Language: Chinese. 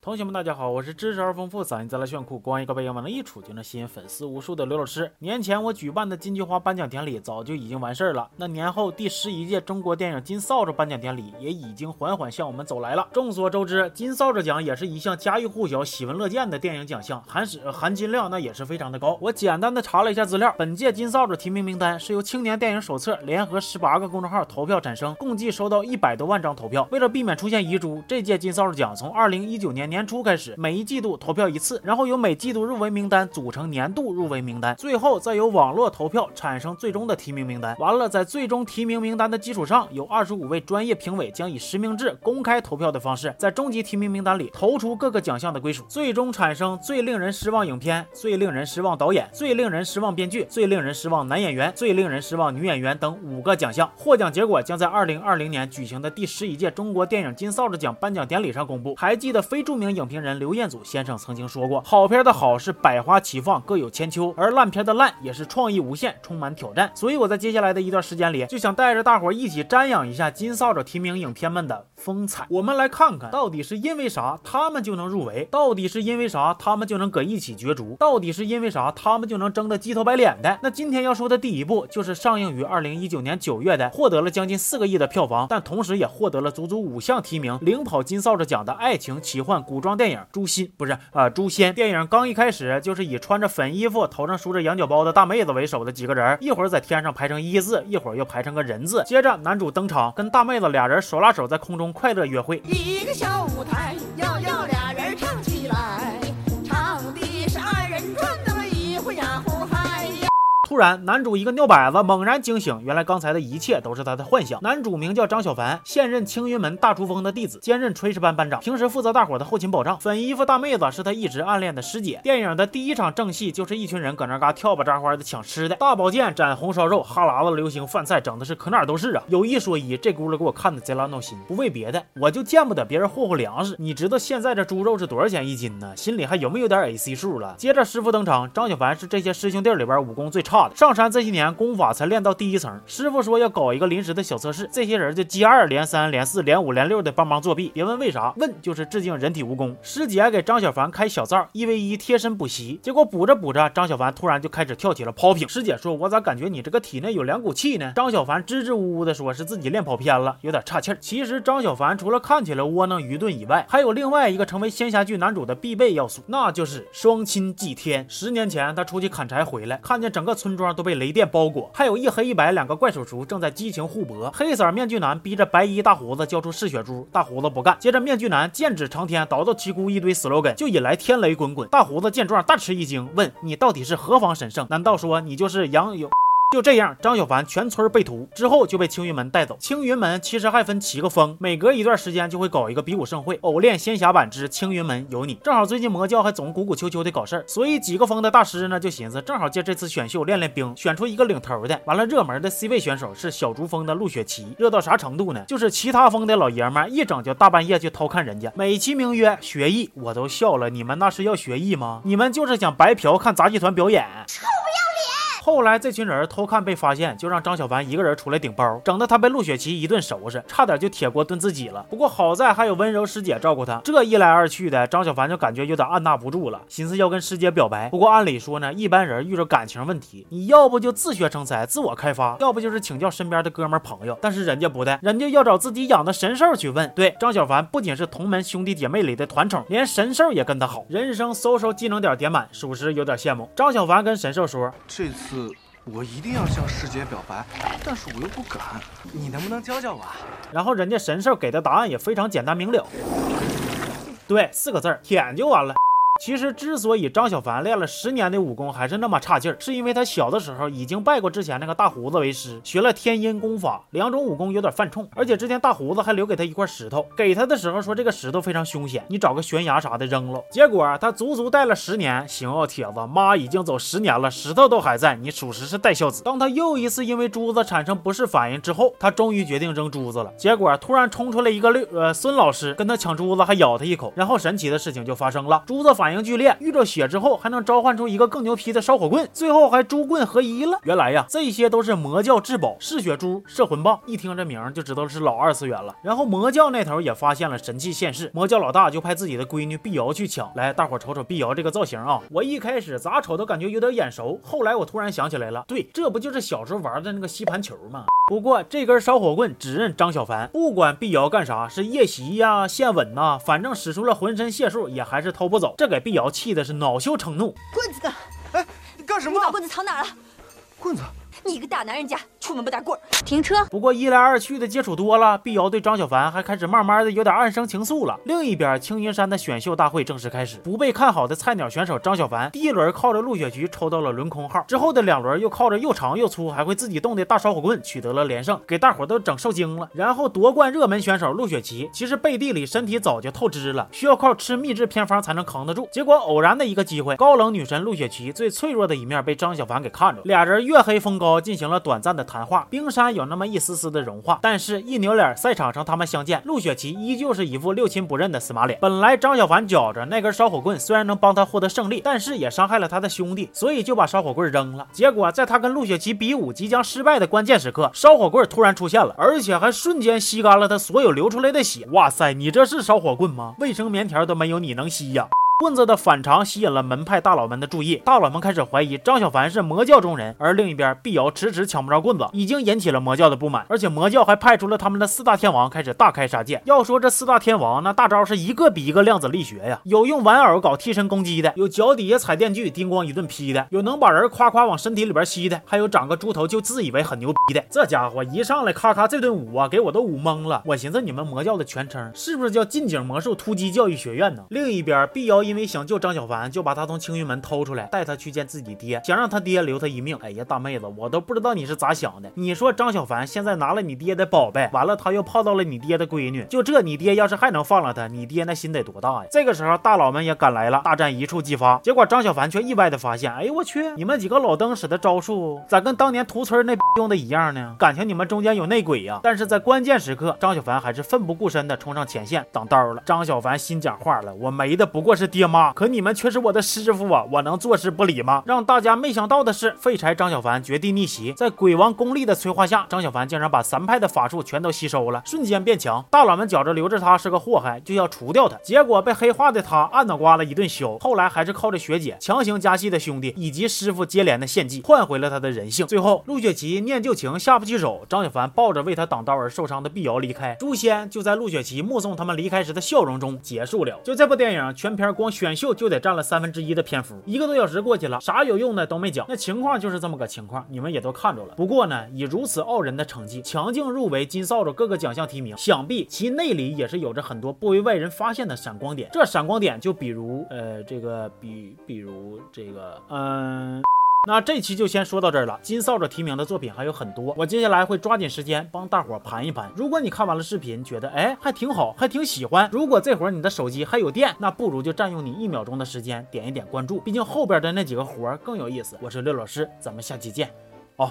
同学们，大家好，我是知识而丰富、嗓音再来炫酷、光一个背影往那一杵就能吸引粉丝无数的刘老师。年前我举办的金菊花颁奖典礼早就已经完事儿了，那年后第十一届中国电影金扫帚颁奖典礼也已经缓缓向我们走来了。众所周知，金扫帚奖也是一项家喻户晓、喜闻乐见的电影奖项，含史含金量那也是非常的高。我简单的查了一下资料，本届金扫帚提名名单是由青年电影手册联合十八个公众号投票产生，共计收到一百多万张投票。为了避免出现遗珠，这届金扫帚奖从二零一九年年年初开始每一季度投票一次，然后由每季度入围名单组成年度入围名单，最后再由网络投票产生最终的提名名单。完了，在最终提名名单的基础上，有二十五位专业评委将以实名制公开投票的方式，在终极提名名单里投出各个奖项的归属，最终产生最令人失望影片、最令人失望导演、最令人失望编剧、最令人失望男演员、最令人失望女演员等五个奖项。获奖结果将在二零二零年举行的第十一届中国电影金扫帚奖颁奖典礼上公布。还记得非著名影评人刘。彦祖先生曾经说过，好片的好是百花齐放，各有千秋；而烂片的烂也是创意无限，充满挑战。所以我在接下来的一段时间里，就想带着大伙一起瞻仰一下金扫帚提名影片们的风采。我们来看看到底是因为啥他们就能入围，到底是因为啥他们就能搁一起角逐，到底是因为啥他们就能争得鸡头白脸的。那今天要说的第一部就是上映于二零一九年九月的，获得了将近四个亿的票房，但同时也获得了足足五项提名，领跑金扫帚奖的爱情奇幻古装电影诛心不是啊，诛仙电影刚一开始就是以穿着粉衣服、头上梳着羊角包的大妹子为首的几个人，一会儿在天上排成一字，一会儿又排成个人字。接着男主登场，跟大妹子俩人手拉手在空中快乐约会。一个小舞台，要要俩人唱起来，突然，男主一个尿摆子猛然惊醒，原来刚才的一切都是他的幻想。男主名叫张小凡，现任青云门大厨峰的弟子，兼任炊事班班长，平时负责大伙的后勤保障。粉衣服大妹子是他一直暗恋的师姐。电影的第一场正戏就是一群人搁那嘎跳吧扎花的抢吃的，大保健斩红烧肉，哈喇子流行饭菜，整的是可哪都是啊。有一说一，这轱辘给我看的贼拉闹心。不为别的，我就见不得别人霍霍粮食。你知道现在这猪肉是多少钱一斤呢？心里还有没有点 AC 数了？接着师傅登场，张小凡是这些师兄弟里边武功最差的，上山这些年。功法才练到第一层，师傅说要搞一个临时的小测试，这些人就接二连三连四连五连六的帮忙作弊，别问为啥，问就是致敬人体蜈蚣。师姐给张小凡开小灶，一 v 一贴身补习，结果补着补着，张小凡突然就开始跳起了抛瓶。师姐说：“我咋感觉你这个体内有两股气呢？”张小凡支支吾吾的说：“是自己练跑偏了，有点岔气儿。”其实张小凡除了看起来窝囊愚钝以外，还有另外一个成为仙侠剧男主的必备要素，那就是双亲祭天。十年前他出去砍柴回来，看见整个村村庄都被雷电包裹，还有一。黑一白两个怪手叔正在激情互搏，黑色面具男逼着白衣大胡子交出嗜血珠，大胡子不干。接着面具男剑指长天，叨叨齐咕一堆 slogan，就引来天雷滚滚。大胡子见状大吃一惊，问你到底是何方神圣？难道说你就是杨勇？就这样，张小凡全村被屠之后就被青云门带走。青云门其实还分七个峰，每隔一段时间就会搞一个比武盛会，偶练仙侠版之青云门有你。正好最近魔教还总鼓鼓秋秋的搞事儿，所以几个峰的大师呢就寻思，正好借这次选秀练练兵，选出一个领头的。完了，热门的 C 位选手是小竹峰的陆雪琪，热到啥程度呢？就是其他峰的老爷们一整就大半夜去偷看人家，美其名曰学艺，我都笑了。你们那是要学艺吗？你们就是想白嫖看杂技团表演。后来这群人偷看被发现，就让张小凡一个人出来顶包，整得他被陆雪琪一顿收拾，差点就铁锅炖自己了。不过好在还有温柔师姐照顾他，这一来二去的，张小凡就感觉有点按捺不住了，寻思要跟师姐表白。不过按理说呢，一般人遇着感情问题，你要不就自学成才，自我开发，要不就是请教身边的哥们朋友。但是人家不带，人家要找自己养的神兽去问。对，张小凡不仅是同门兄弟姐妹里的团宠，连神兽也跟他好，人生搜搜技能点点满，属实有点羡慕。张小凡跟神兽说，这次。我一定要向师姐表白，但是我又不敢，你能不能教教我？然后人家神兽给的答案也非常简单明了，对，四个字儿，舔就完了。其实，之所以张小凡练了十年的武功还是那么差劲儿，是因为他小的时候已经拜过之前那个大胡子为师，学了天阴功法，两种武功有点犯冲。而且之前大胡子还留给他一块石头，给他的时候说这个石头非常凶险，你找个悬崖啥的扔了。结果他足足带了十年，行哦，铁子，妈已经走十年了，石头都还在，你属实是带孝子。当他又一次因为珠子产生不适反应之后，他终于决定扔珠子了。结果突然冲出来一个六呃孙老师跟他抢珠子，还咬他一口，然后神奇的事情就发生了，珠子反。反应剧烈，遇着血之后还能召唤出一个更牛皮的烧火棍，最后还珠棍合一了。原来呀，这些都是魔教至宝——嗜血珠、摄魂棒。一听这名就知道是老二次元了。然后魔教那头也发现了神器现世，魔教老大就派自己的闺女碧瑶去抢。来，大伙瞅瞅碧瑶这个造型啊，我一开始咋瞅都感觉有点眼熟，后来我突然想起来了，对，这不就是小时候玩的那个吸盘球吗？不过这根烧火棍只认张小凡，不管碧瑶干啥，是夜袭呀、献吻呐，反正使出了浑身解数，也还是偷不走。这给碧瑶气的是恼羞成怒。棍子呢？哎，你干什么？你把棍子藏哪了？棍子。你一个大男人家，出门不带棍。停车。不过一来二去的接触多了，碧瑶对张小凡还开始慢慢的有点暗生情愫了。另一边，青云山的选秀大会正式开始，不被看好的菜鸟选手张小凡，第一轮靠着陆雪菊抽到了轮空号，之后的两轮又靠着又长又粗还会自己动的大烧火棍取得了连胜，给大伙都整受惊了。然后夺冠热门选手陆雪琪，其实背地里身体早就透支了，需要靠吃秘制偏方才能扛得住。结果偶然的一个机会，高冷女神陆雪琪最脆弱的一面被张小凡给看着，俩人月黑风高进行了短暂。的谈谈话，冰山有那么一丝丝的融化，但是，一扭脸，赛场上他们相见，陆雪琪依旧是一副六亲不认的死马脸。本来张小凡觉着那根烧火棍虽然能帮他获得胜利，但是也伤害了他的兄弟，所以就把烧火棍扔了。结果，在他跟陆雪琪比武即将失败的关键时刻，烧火棍突然出现了，而且还瞬间吸干了他所有流出来的血。哇塞，你这是烧火棍吗？卫生棉条都没有你能吸呀！棍子的反常吸引了门派大佬们的注意，大佬们开始怀疑张小凡是魔教中人，而另一边碧瑶迟迟抢不着棍子，已经引起了魔教的不满，而且魔教还派出了他们的四大天王开始大开杀戒。要说这四大天王，那大招是一个比一个量子力学呀，有用玩偶搞替身攻击的，有脚底下踩电锯叮咣一顿劈的，有能把人夸夸往身体里边吸的，还有长个猪头就自以为很牛逼的。这家伙一上来咔咔这顿舞啊，给我都舞懵了。我寻思你们魔教的全称是不是叫近景魔术突击教育学院呢？另一边碧瑶因为想救张小。凡就把他从青云门偷出来，带他去见自己爹，想让他爹留他一命。哎呀，大妹子，我都不知道你是咋想的。你说张小凡现在拿了你爹的宝贝，完了他又泡到了你爹的闺女，就这，你爹要是还能放了他，你爹那心得多大呀？这个时候，大佬们也赶来了，大战一触即发。结果张小凡却意外的发现，哎呦我去，你们几个老登使的招数咋跟当年屠村那用的一样呢？感情你们中间有内鬼呀？但是在关键时刻，张小凡还是奋不顾身的冲上前线挡刀了。张小凡心讲话了，我没的不过是爹妈，可你们却是我的师傅。啊，我能坐视不理吗？让大家没想到的是，废柴张小凡绝地逆袭，在鬼王功力的催化下，张小凡竟然把三派的法术全都吸收了，瞬间变强。大佬们觉着留着他是个祸害，就要除掉他，结果被黑化的他按脑瓜子一顿削。后来还是靠着学姐强行加戏的兄弟以及师傅接连的献祭，换回了他的人性。最后，陆雪琪念旧情下不去手，张小凡抱着为他挡刀而受伤的碧瑶离开。诛仙就在陆雪琪目送他们离开时的笑容中结束了。就这部电影，全片光选秀就得占了三分之一的。篇幅一个多小时过去了，啥有用的都没讲，那情况就是这么个情况，你们也都看着了。不过呢，以如此傲人的成绩，强劲入围金扫帚各个奖项提名，想必其内里也是有着很多不为外人发现的闪光点。这闪光点就比如，呃，这个比比如这个，嗯。那这期就先说到这儿了。金扫帚提名的作品还有很多，我接下来会抓紧时间帮大伙儿盘一盘。如果你看完了视频，觉得哎还挺好，还挺喜欢，如果这会儿你的手机还有电，那不如就占用你一秒钟的时间点一点关注，毕竟后边的那几个活更有意思。我是六老师，咱们下期见，哦。